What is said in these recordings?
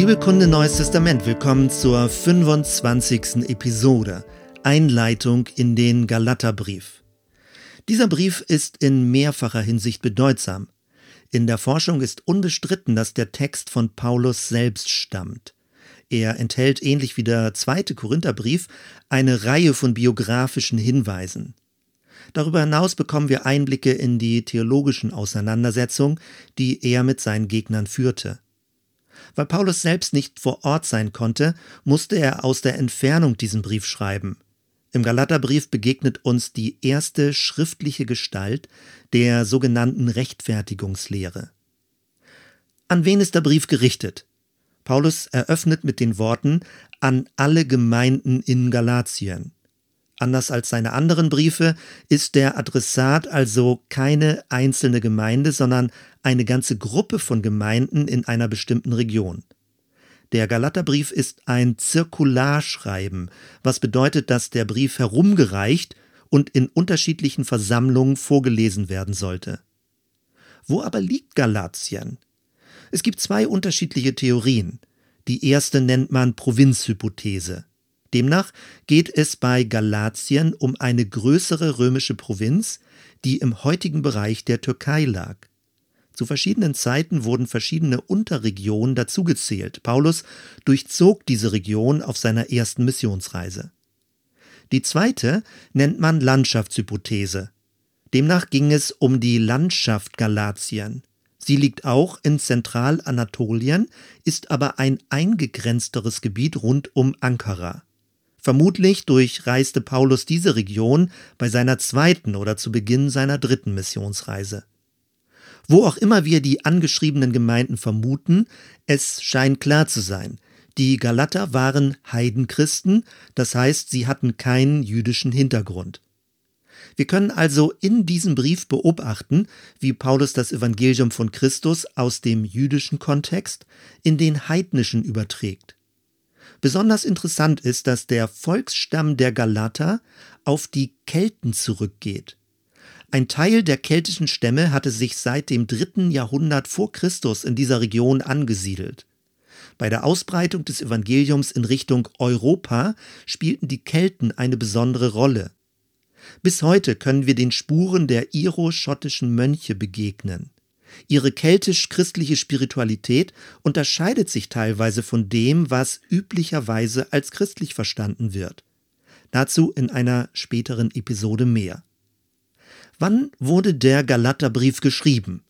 Bibelkunde Neues Testament. Willkommen zur 25. Episode. Einleitung in den Galaterbrief. Dieser Brief ist in mehrfacher Hinsicht bedeutsam. In der Forschung ist unbestritten, dass der Text von Paulus selbst stammt. Er enthält ähnlich wie der zweite Korintherbrief eine Reihe von biografischen Hinweisen. Darüber hinaus bekommen wir Einblicke in die theologischen Auseinandersetzungen, die er mit seinen Gegnern führte. Weil Paulus selbst nicht vor Ort sein konnte, musste er aus der Entfernung diesen Brief schreiben. Im Galaterbrief begegnet uns die erste schriftliche Gestalt der sogenannten Rechtfertigungslehre. An wen ist der Brief gerichtet? Paulus eröffnet mit den Worten an alle Gemeinden in Galatien. Anders als seine anderen Briefe ist der Adressat also keine einzelne Gemeinde, sondern eine ganze Gruppe von Gemeinden in einer bestimmten Region. Der Galaterbrief ist ein Zirkularschreiben, was bedeutet, dass der Brief herumgereicht und in unterschiedlichen Versammlungen vorgelesen werden sollte. Wo aber liegt Galatien? Es gibt zwei unterschiedliche Theorien. Die erste nennt man Provinzhypothese. Demnach geht es bei Galatien um eine größere römische Provinz, die im heutigen Bereich der Türkei lag. Zu verschiedenen Zeiten wurden verschiedene Unterregionen dazugezählt. Paulus durchzog diese Region auf seiner ersten Missionsreise. Die zweite nennt man Landschaftshypothese. Demnach ging es um die Landschaft Galatien. Sie liegt auch in Zentralanatolien, ist aber ein eingegrenzteres Gebiet rund um Ankara. Vermutlich durchreiste Paulus diese Region bei seiner zweiten oder zu Beginn seiner dritten Missionsreise. Wo auch immer wir die angeschriebenen Gemeinden vermuten, es scheint klar zu sein, die Galater waren Heidenchristen, das heißt, sie hatten keinen jüdischen Hintergrund. Wir können also in diesem Brief beobachten, wie Paulus das Evangelium von Christus aus dem jüdischen Kontext in den heidnischen überträgt. Besonders interessant ist, dass der Volksstamm der Galater auf die Kelten zurückgeht. Ein Teil der keltischen Stämme hatte sich seit dem dritten Jahrhundert vor Christus in dieser Region angesiedelt. Bei der Ausbreitung des Evangeliums in Richtung Europa spielten die Kelten eine besondere Rolle. Bis heute können wir den Spuren der iro-schottischen Mönche begegnen. Ihre keltisch-christliche Spiritualität unterscheidet sich teilweise von dem, was üblicherweise als christlich verstanden wird. Dazu in einer späteren Episode mehr. Wann wurde der Galaterbrief geschrieben?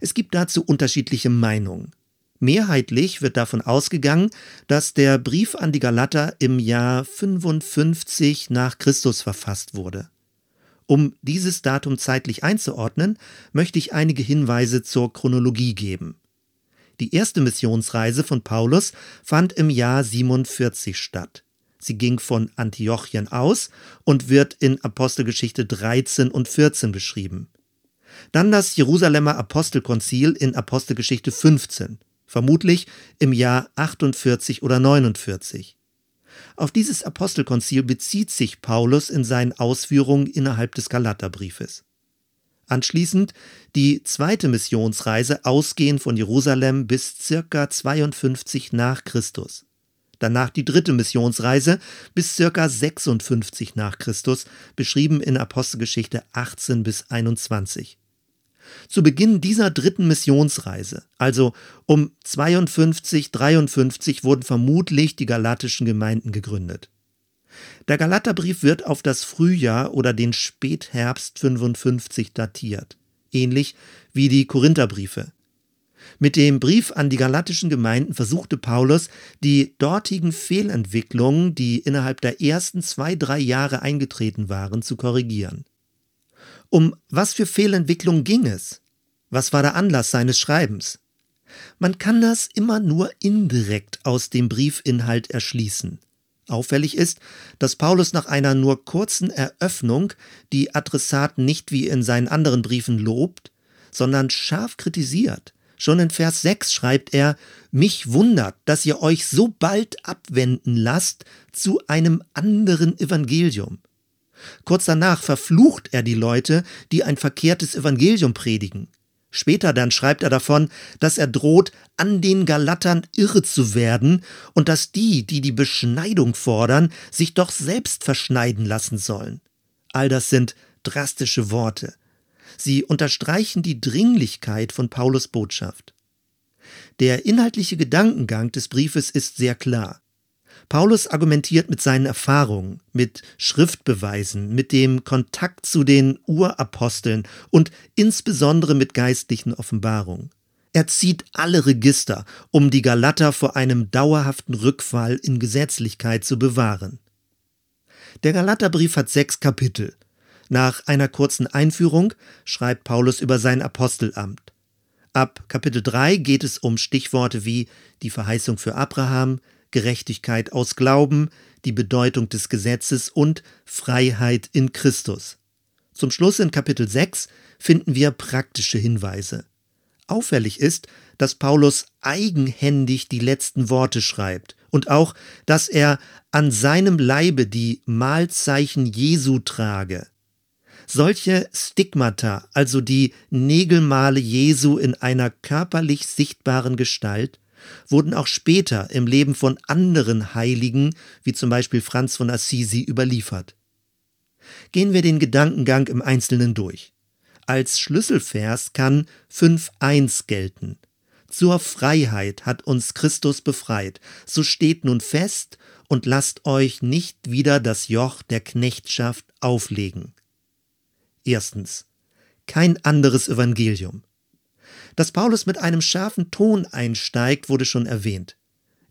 Es gibt dazu unterschiedliche Meinungen. Mehrheitlich wird davon ausgegangen, dass der Brief an die Galater im Jahr 55 nach Christus verfasst wurde. Um dieses Datum zeitlich einzuordnen, möchte ich einige Hinweise zur Chronologie geben. Die erste Missionsreise von Paulus fand im Jahr 47 statt. Sie ging von Antiochien aus und wird in Apostelgeschichte 13 und 14 beschrieben. Dann das Jerusalemer Apostelkonzil in Apostelgeschichte 15, vermutlich im Jahr 48 oder 49. Auf dieses Apostelkonzil bezieht sich Paulus in seinen Ausführungen innerhalb des Galaterbriefes. Anschließend die zweite Missionsreise ausgehend von Jerusalem bis circa 52 nach Christus. Danach die dritte Missionsreise bis circa 56 nach Christus, beschrieben in Apostelgeschichte 18 bis 21. Zu Beginn dieser dritten Missionsreise, also um 52, 53, wurden vermutlich die galatischen Gemeinden gegründet. Der Galaterbrief wird auf das Frühjahr oder den Spätherbst 55 datiert, ähnlich wie die Korintherbriefe. Mit dem Brief an die galatischen Gemeinden versuchte Paulus, die dortigen Fehlentwicklungen, die innerhalb der ersten zwei, drei Jahre eingetreten waren, zu korrigieren. Um was für Fehlentwicklung ging es? Was war der Anlass seines Schreibens? Man kann das immer nur indirekt aus dem Briefinhalt erschließen. Auffällig ist, dass Paulus nach einer nur kurzen Eröffnung die Adressaten nicht wie in seinen anderen Briefen lobt, sondern scharf kritisiert. Schon in Vers 6 schreibt er, mich wundert, dass ihr euch so bald abwenden lasst zu einem anderen Evangelium. Kurz danach verflucht er die Leute, die ein verkehrtes Evangelium predigen. Später dann schreibt er davon, dass er droht, an den Galatern irre zu werden und dass die, die die Beschneidung fordern, sich doch selbst verschneiden lassen sollen. All das sind drastische Worte. Sie unterstreichen die Dringlichkeit von Paulus Botschaft. Der inhaltliche Gedankengang des Briefes ist sehr klar. Paulus argumentiert mit seinen Erfahrungen, mit Schriftbeweisen, mit dem Kontakt zu den Uraposteln und insbesondere mit geistlichen Offenbarungen. Er zieht alle Register, um die Galater vor einem dauerhaften Rückfall in Gesetzlichkeit zu bewahren. Der Galaterbrief hat sechs Kapitel. Nach einer kurzen Einführung schreibt Paulus über sein Apostelamt. Ab Kapitel 3 geht es um Stichworte wie die Verheißung für Abraham, Gerechtigkeit aus Glauben, die Bedeutung des Gesetzes und Freiheit in Christus. Zum Schluss in Kapitel 6 finden wir praktische Hinweise. Auffällig ist, dass Paulus eigenhändig die letzten Worte schreibt und auch, dass er an seinem Leibe die Mahlzeichen Jesu trage. Solche Stigmata, also die Nägelmale Jesu in einer körperlich sichtbaren Gestalt, wurden auch später im Leben von anderen Heiligen, wie zum Beispiel Franz von Assisi, überliefert. Gehen wir den Gedankengang im Einzelnen durch. Als Schlüsselvers kann 5.1 gelten. Zur Freiheit hat uns Christus befreit. So steht nun fest und lasst euch nicht wieder das Joch der Knechtschaft auflegen. Erstens. Kein anderes Evangelium. Dass Paulus mit einem scharfen Ton einsteigt, wurde schon erwähnt.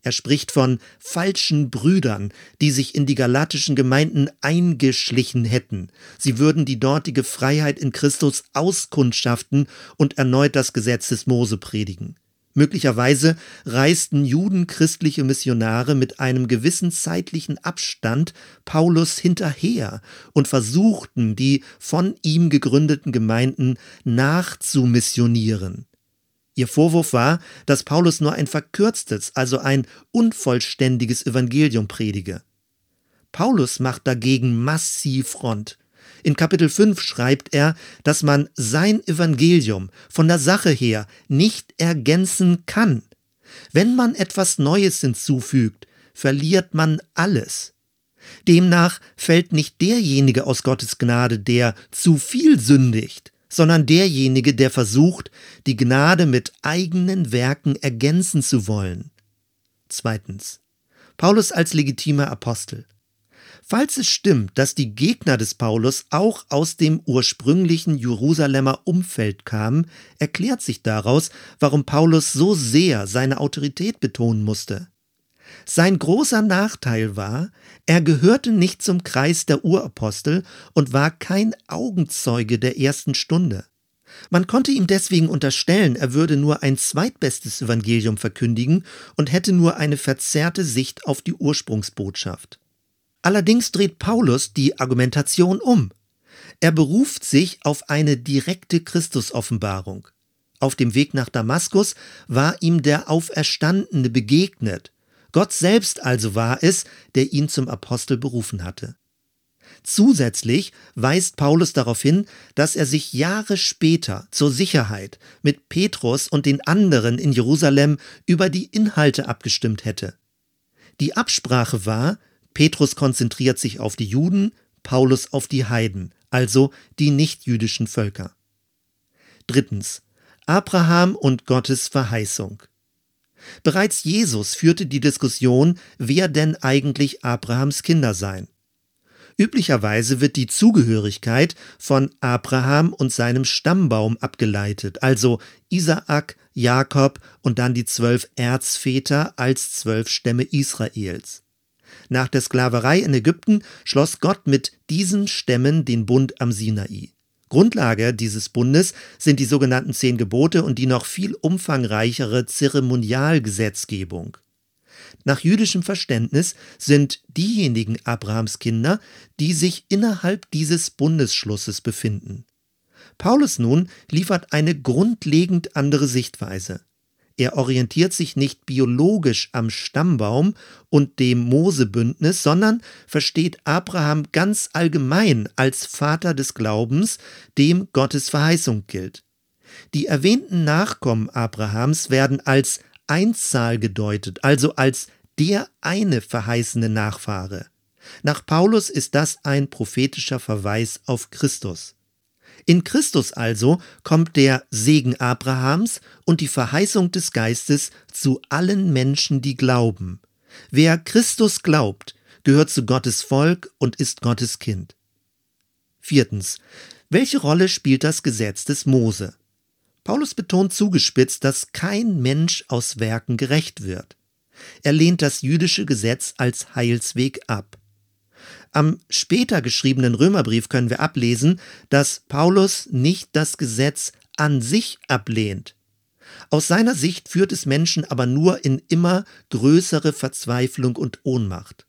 Er spricht von falschen Brüdern, die sich in die galatischen Gemeinden eingeschlichen hätten. Sie würden die dortige Freiheit in Christus auskundschaften und erneut das Gesetz des Mose predigen. Möglicherweise reisten judenchristliche Missionare mit einem gewissen zeitlichen Abstand Paulus hinterher und versuchten, die von ihm gegründeten Gemeinden nachzumissionieren. Ihr Vorwurf war, dass Paulus nur ein verkürztes, also ein unvollständiges Evangelium predige. Paulus macht dagegen massiv Front. In Kapitel 5 schreibt er, dass man sein Evangelium von der Sache her nicht ergänzen kann. Wenn man etwas Neues hinzufügt, verliert man alles. Demnach fällt nicht derjenige aus Gottes Gnade, der zu viel sündigt, sondern derjenige, der versucht, die Gnade mit eigenen Werken ergänzen zu wollen. Zweitens. Paulus als legitimer Apostel. Falls es stimmt, dass die Gegner des Paulus auch aus dem ursprünglichen Jerusalemer Umfeld kamen, erklärt sich daraus, warum Paulus so sehr seine Autorität betonen musste. Sein großer Nachteil war, er gehörte nicht zum Kreis der Urapostel und war kein Augenzeuge der ersten Stunde. Man konnte ihm deswegen unterstellen, er würde nur ein zweitbestes Evangelium verkündigen und hätte nur eine verzerrte Sicht auf die Ursprungsbotschaft. Allerdings dreht Paulus die Argumentation um. Er beruft sich auf eine direkte Christusoffenbarung. Auf dem Weg nach Damaskus war ihm der Auferstandene begegnet Gott selbst also war es, der ihn zum Apostel berufen hatte. Zusätzlich weist Paulus darauf hin, dass er sich Jahre später zur Sicherheit mit Petrus und den anderen in Jerusalem über die Inhalte abgestimmt hätte. Die Absprache war, Petrus konzentriert sich auf die Juden, Paulus auf die Heiden, also die nichtjüdischen Völker. Drittens. Abraham und Gottes Verheißung. Bereits Jesus führte die Diskussion, wer denn eigentlich Abrahams Kinder seien. Üblicherweise wird die Zugehörigkeit von Abraham und seinem Stammbaum abgeleitet, also Isaak, Jakob und dann die zwölf Erzväter als zwölf Stämme Israels. Nach der Sklaverei in Ägypten schloss Gott mit diesen Stämmen den Bund am Sinai. Grundlage dieses Bundes sind die sogenannten Zehn Gebote und die noch viel umfangreichere Zeremonialgesetzgebung. Nach jüdischem Verständnis sind diejenigen Abrahams Kinder, die sich innerhalb dieses Bundesschlusses befinden. Paulus nun liefert eine grundlegend andere Sichtweise. Er orientiert sich nicht biologisch am Stammbaum und dem Mosebündnis, sondern versteht Abraham ganz allgemein als Vater des Glaubens, dem Gottes Verheißung gilt. Die erwähnten Nachkommen Abrahams werden als Einzahl gedeutet, also als der eine verheißene Nachfahre. Nach Paulus ist das ein prophetischer Verweis auf Christus. In Christus also kommt der Segen Abrahams und die Verheißung des Geistes zu allen Menschen, die glauben. Wer Christus glaubt, gehört zu Gottes Volk und ist Gottes Kind. Viertens. Welche Rolle spielt das Gesetz des Mose? Paulus betont zugespitzt, dass kein Mensch aus Werken gerecht wird. Er lehnt das jüdische Gesetz als Heilsweg ab. Am später geschriebenen Römerbrief können wir ablesen, dass Paulus nicht das Gesetz an sich ablehnt. Aus seiner Sicht führt es Menschen aber nur in immer größere Verzweiflung und Ohnmacht.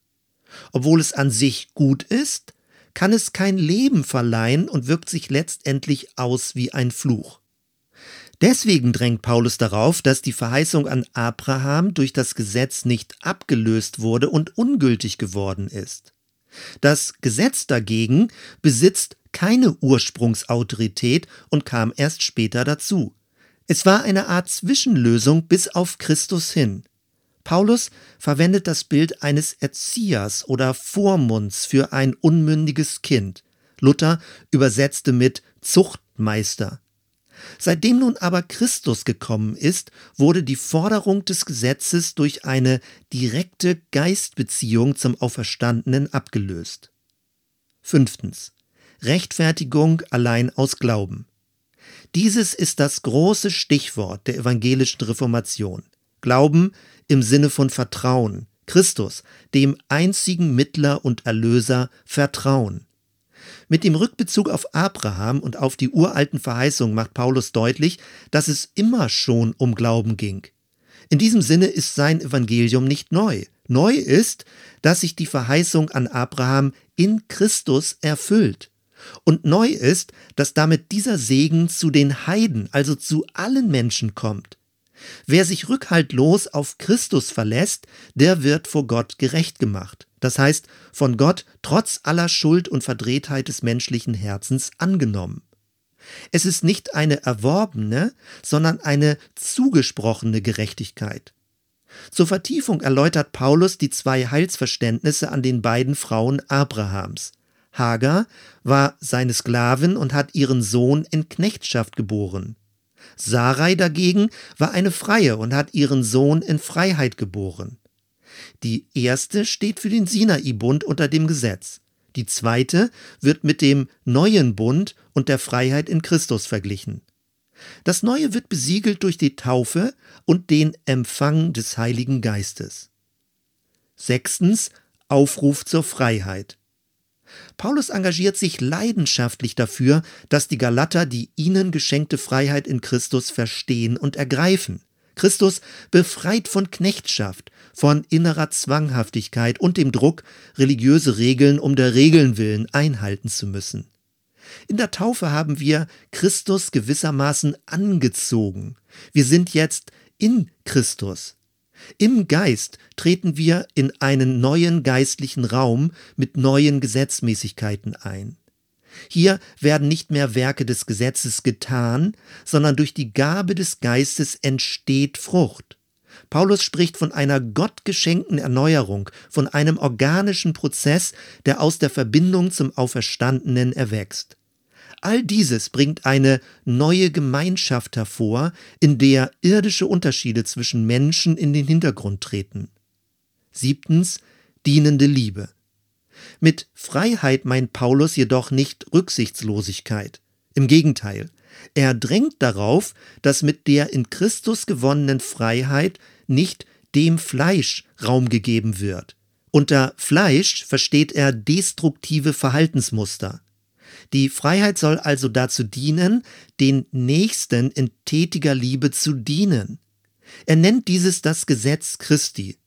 Obwohl es an sich gut ist, kann es kein Leben verleihen und wirkt sich letztendlich aus wie ein Fluch. Deswegen drängt Paulus darauf, dass die Verheißung an Abraham durch das Gesetz nicht abgelöst wurde und ungültig geworden ist. Das Gesetz dagegen besitzt keine Ursprungsautorität und kam erst später dazu. Es war eine Art Zwischenlösung bis auf Christus hin. Paulus verwendet das Bild eines Erziehers oder Vormunds für ein unmündiges Kind. Luther übersetzte mit Zuchtmeister. Seitdem nun aber Christus gekommen ist, wurde die Forderung des Gesetzes durch eine direkte Geistbeziehung zum Auferstandenen abgelöst. Fünftens. Rechtfertigung allein aus Glauben. Dieses ist das große Stichwort der evangelischen Reformation. Glauben im Sinne von Vertrauen. Christus, dem einzigen Mittler und Erlöser, Vertrauen. Mit dem Rückbezug auf Abraham und auf die uralten Verheißungen macht Paulus deutlich, dass es immer schon um Glauben ging. In diesem Sinne ist sein Evangelium nicht neu. Neu ist, dass sich die Verheißung an Abraham in Christus erfüllt. Und neu ist, dass damit dieser Segen zu den Heiden, also zu allen Menschen kommt. Wer sich rückhaltlos auf Christus verlässt, der wird vor Gott gerecht gemacht. Das heißt, von Gott trotz aller Schuld und Verdrehtheit des menschlichen Herzens angenommen. Es ist nicht eine erworbene, sondern eine zugesprochene Gerechtigkeit. Zur Vertiefung erläutert Paulus die zwei Heilsverständnisse an den beiden Frauen Abrahams. Hagar war seine Sklavin und hat ihren Sohn in Knechtschaft geboren. Sarai dagegen war eine Freie und hat ihren Sohn in Freiheit geboren. Die erste steht für den Sinai-Bund unter dem Gesetz. Die zweite wird mit dem neuen Bund und der Freiheit in Christus verglichen. Das Neue wird besiegelt durch die Taufe und den Empfang des Heiligen Geistes. Sechstens Aufruf zur Freiheit. Paulus engagiert sich leidenschaftlich dafür, dass die Galater die ihnen geschenkte Freiheit in Christus verstehen und ergreifen. Christus befreit von Knechtschaft, von innerer Zwanghaftigkeit und dem Druck, religiöse Regeln um der Regeln willen einhalten zu müssen. In der Taufe haben wir Christus gewissermaßen angezogen. Wir sind jetzt in Christus. Im Geist treten wir in einen neuen geistlichen Raum mit neuen Gesetzmäßigkeiten ein. Hier werden nicht mehr Werke des Gesetzes getan, sondern durch die Gabe des Geistes entsteht Frucht. Paulus spricht von einer gottgeschenkten Erneuerung, von einem organischen Prozess, der aus der Verbindung zum Auferstandenen erwächst. All dieses bringt eine neue Gemeinschaft hervor, in der irdische Unterschiede zwischen Menschen in den Hintergrund treten. Siebtens, dienende Liebe. Mit Freiheit meint Paulus jedoch nicht Rücksichtslosigkeit. Im Gegenteil, er drängt darauf, dass mit der in Christus gewonnenen Freiheit nicht dem Fleisch Raum gegeben wird. Unter Fleisch versteht er destruktive Verhaltensmuster. Die Freiheit soll also dazu dienen, den Nächsten in tätiger Liebe zu dienen. Er nennt dieses das Gesetz Christi.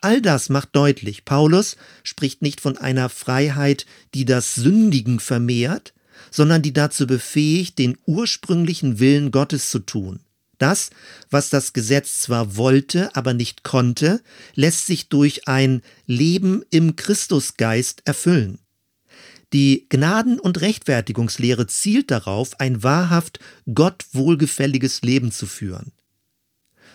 All das macht deutlich, Paulus spricht nicht von einer Freiheit, die das Sündigen vermehrt, sondern die dazu befähigt, den ursprünglichen Willen Gottes zu tun. Das, was das Gesetz zwar wollte, aber nicht konnte, lässt sich durch ein Leben im Christusgeist erfüllen. Die Gnaden- und Rechtfertigungslehre zielt darauf, ein wahrhaft Gott wohlgefälliges Leben zu führen.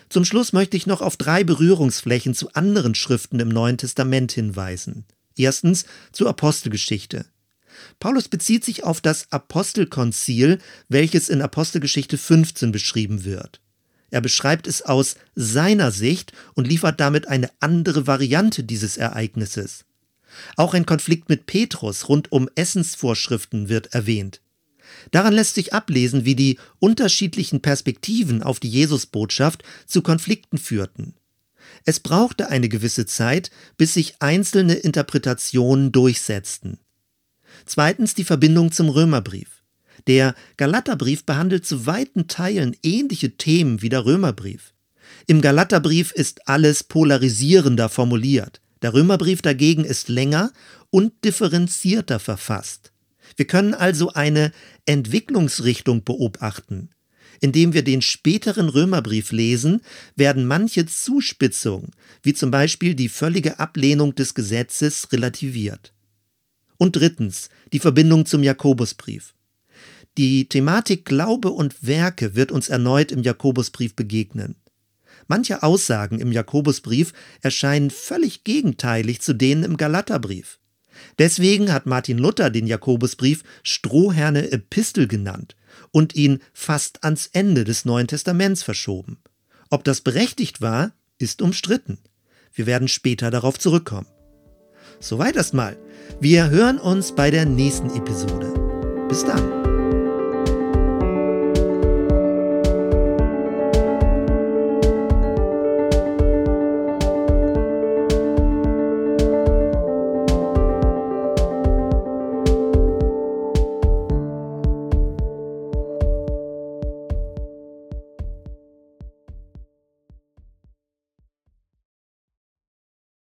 Zum Schluss möchte ich noch auf drei Berührungsflächen zu anderen Schriften im Neuen Testament hinweisen. Erstens zur Apostelgeschichte. Paulus bezieht sich auf das Apostelkonzil, welches in Apostelgeschichte 15 beschrieben wird. Er beschreibt es aus seiner Sicht und liefert damit eine andere Variante dieses Ereignisses. Auch ein Konflikt mit Petrus rund um Essensvorschriften wird erwähnt. Daran lässt sich ablesen, wie die unterschiedlichen Perspektiven auf die Jesusbotschaft zu Konflikten führten. Es brauchte eine gewisse Zeit, bis sich einzelne Interpretationen durchsetzten. Zweitens die Verbindung zum Römerbrief. Der Galaterbrief behandelt zu weiten Teilen ähnliche Themen wie der Römerbrief. Im Galaterbrief ist alles polarisierender formuliert. Der Römerbrief dagegen ist länger und differenzierter verfasst. Wir können also eine Entwicklungsrichtung beobachten. Indem wir den späteren Römerbrief lesen, werden manche Zuspitzungen, wie zum Beispiel die völlige Ablehnung des Gesetzes, relativiert. Und drittens die Verbindung zum Jakobusbrief. Die Thematik Glaube und Werke wird uns erneut im Jakobusbrief begegnen. Manche Aussagen im Jakobusbrief erscheinen völlig gegenteilig zu denen im Galaterbrief. Deswegen hat Martin Luther den Jakobusbrief Strohherne Epistel genannt und ihn fast ans Ende des Neuen Testaments verschoben. Ob das berechtigt war, ist umstritten. Wir werden später darauf zurückkommen. Soweit erstmal. Wir hören uns bei der nächsten Episode. Bis dann.